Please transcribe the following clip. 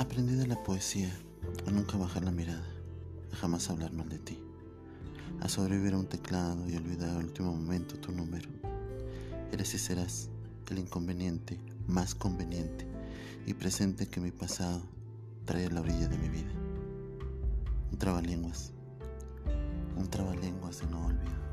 Aprendí de la poesía a nunca bajar la mirada, a jamás hablar mal de ti, a sobrevivir a un teclado y olvidar al último momento tu número. Eres y serás el inconveniente más conveniente y presente que mi pasado trae a la orilla de mi vida. Un trabalenguas, un trabalenguas de no olvido.